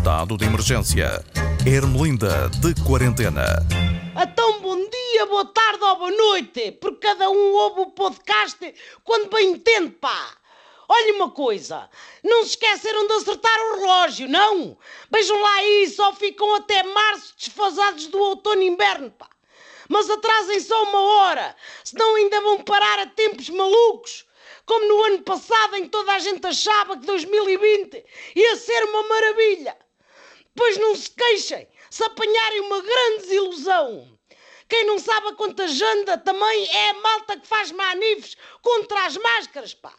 Estado de emergência. Ermelinda de quarentena. Então, bom dia, boa tarde ou boa noite, porque cada um ouve o podcast quando bem entende, pá. Olha uma coisa, não se esqueceram de acertar o relógio, não? Vejam lá aí, só ficam até março desfasados do outono e inverno, pá. Mas atrasem só uma hora, senão ainda vão parar a tempos malucos como no ano passado em que toda a gente achava que 2020 ia ser uma maravilha. Pois não se queixem se apanharem uma grande desilusão. Quem não sabe a quanta janda também é a malta que faz manifes contra as máscaras, pá.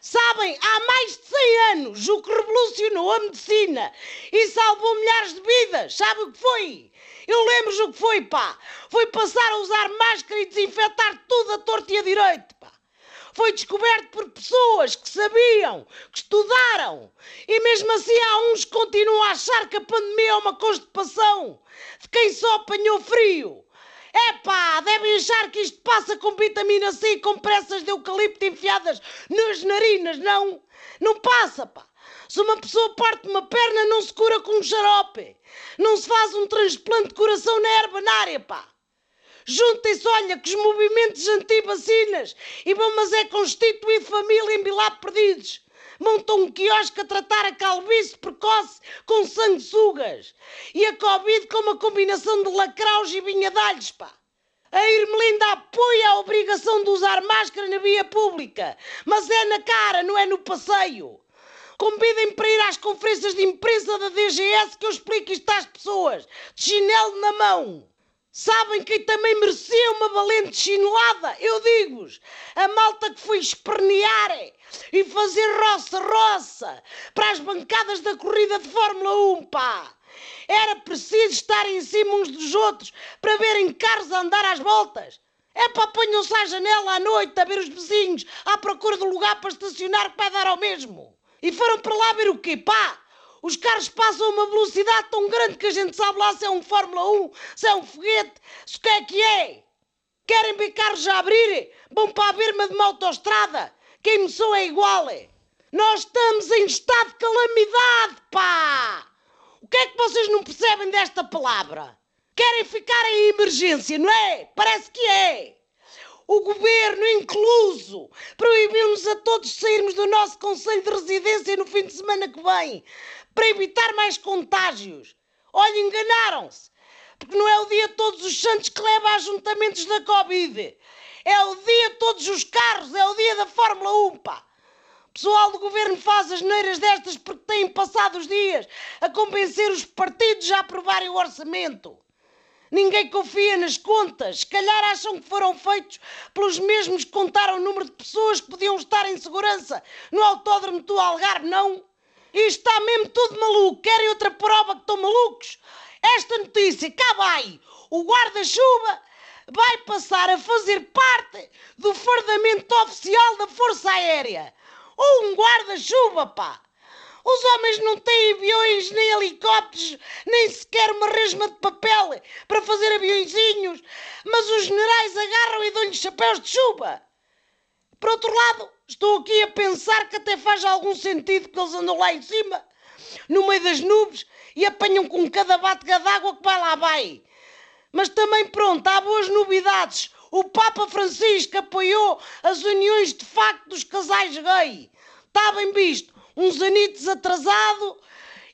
Sabem, há mais de 100 anos, o que revolucionou a medicina e salvou milhares de vidas, sabe o que foi? Eu lembro o que foi, pá. Foi passar a usar máscara e desinfetar tudo a torto e a direito, pá foi descoberto por pessoas que sabiam, que estudaram. E mesmo assim há uns que continuam a achar que a pandemia é uma constipação de quem só apanhou frio. Epá, devem achar que isto passa com vitamina C e com pressas de eucalipto enfiadas nas narinas, não? Não passa, pá. Se uma pessoa parte uma perna, não se cura com um xarope. Não se faz um transplante de coração na herbanária, pá. Juntem-se, olha, que os movimentos anti-vacinas e vão, mas é constituído família em Bilá Perdidos. Montam um quiosque a tratar a calvície precoce com sanguessugas. E a Covid com uma combinação de lacraus e vinhadalhos, pá. A Irmelinda apoia a obrigação de usar máscara na via pública, mas é na cara, não é no passeio. Convidem para ir às conferências de imprensa da DGS que eu explico isto às pessoas, de chinelo na mão. Sabem quem também merecia uma valente chinelada? Eu digo-vos, a malta que foi espernear e fazer roça-roça para as bancadas da corrida de Fórmula 1, pá! Era preciso estar em cima uns dos outros para verem carros a andar às voltas. É para ponham-se à janela à noite a ver os vizinhos à procura de lugar para estacionar que vai dar ao mesmo. E foram para lá ver o quê, pá? Os carros passam a uma velocidade tão grande que a gente sabe lá se é um Fórmula 1, se é um foguete, se o que é que é. Querem ver carros a abrir? Vão para a berma de uma autoestrada. Quem me sou é igual. É. Nós estamos em estado de calamidade, pá! O que é que vocês não percebem desta palavra? Querem ficar em emergência, não é? Parece que é. O governo, incluso, proibiu-nos a todos sairmos do nosso conselho de residência no fim de semana que vem para evitar mais contágios. Olha, enganaram-se. Porque não é o dia todos os santos que leva a ajuntamentos da Covid. É o dia todos os carros, é o dia da Fórmula 1, pá. O pessoal do governo faz as neiras destas porque têm passado os dias a convencer os partidos a aprovarem o orçamento. Ninguém confia nas contas. Se calhar acham que foram feitos pelos mesmos que contaram o número de pessoas que podiam estar em segurança no autódromo do Algarve, não? Isto está mesmo tudo maluco. Querem outra prova que estão malucos? Esta notícia, cá vai. O guarda-chuva vai passar a fazer parte do fardamento oficial da Força Aérea. Um guarda-chuva, pá. Os homens não têm aviões, nem helicópteros, nem sequer uma resma de papel para fazer aviõezinhos, mas os generais agarram e dão-lhes chapéus de chuva. Por outro lado, estou aqui a pensar que até faz algum sentido que eles andam lá em cima, no meio das nuvens, e apanham com cada batega d'água que vai lá vai. Mas também pronto, há boas novidades. O Papa Francisco apoiou as uniões de facto dos casais gay. Está bem visto uns anitos atrasado,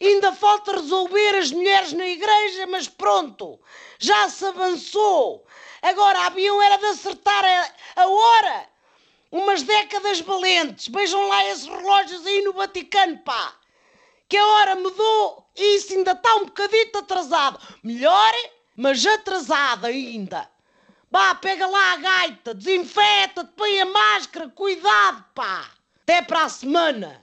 ainda falta resolver as mulheres na igreja, mas pronto, já se avançou. Agora haviam era de acertar a, a hora umas décadas valentes. Vejam lá esses relógios aí no Vaticano, pá. Que a hora mudou e isso ainda está um bocadito atrasado. Melhor, mas atrasado ainda. Vá, pega lá a gaita, desinfeta-te, põe a máscara, cuidado, pá. Até para a semana.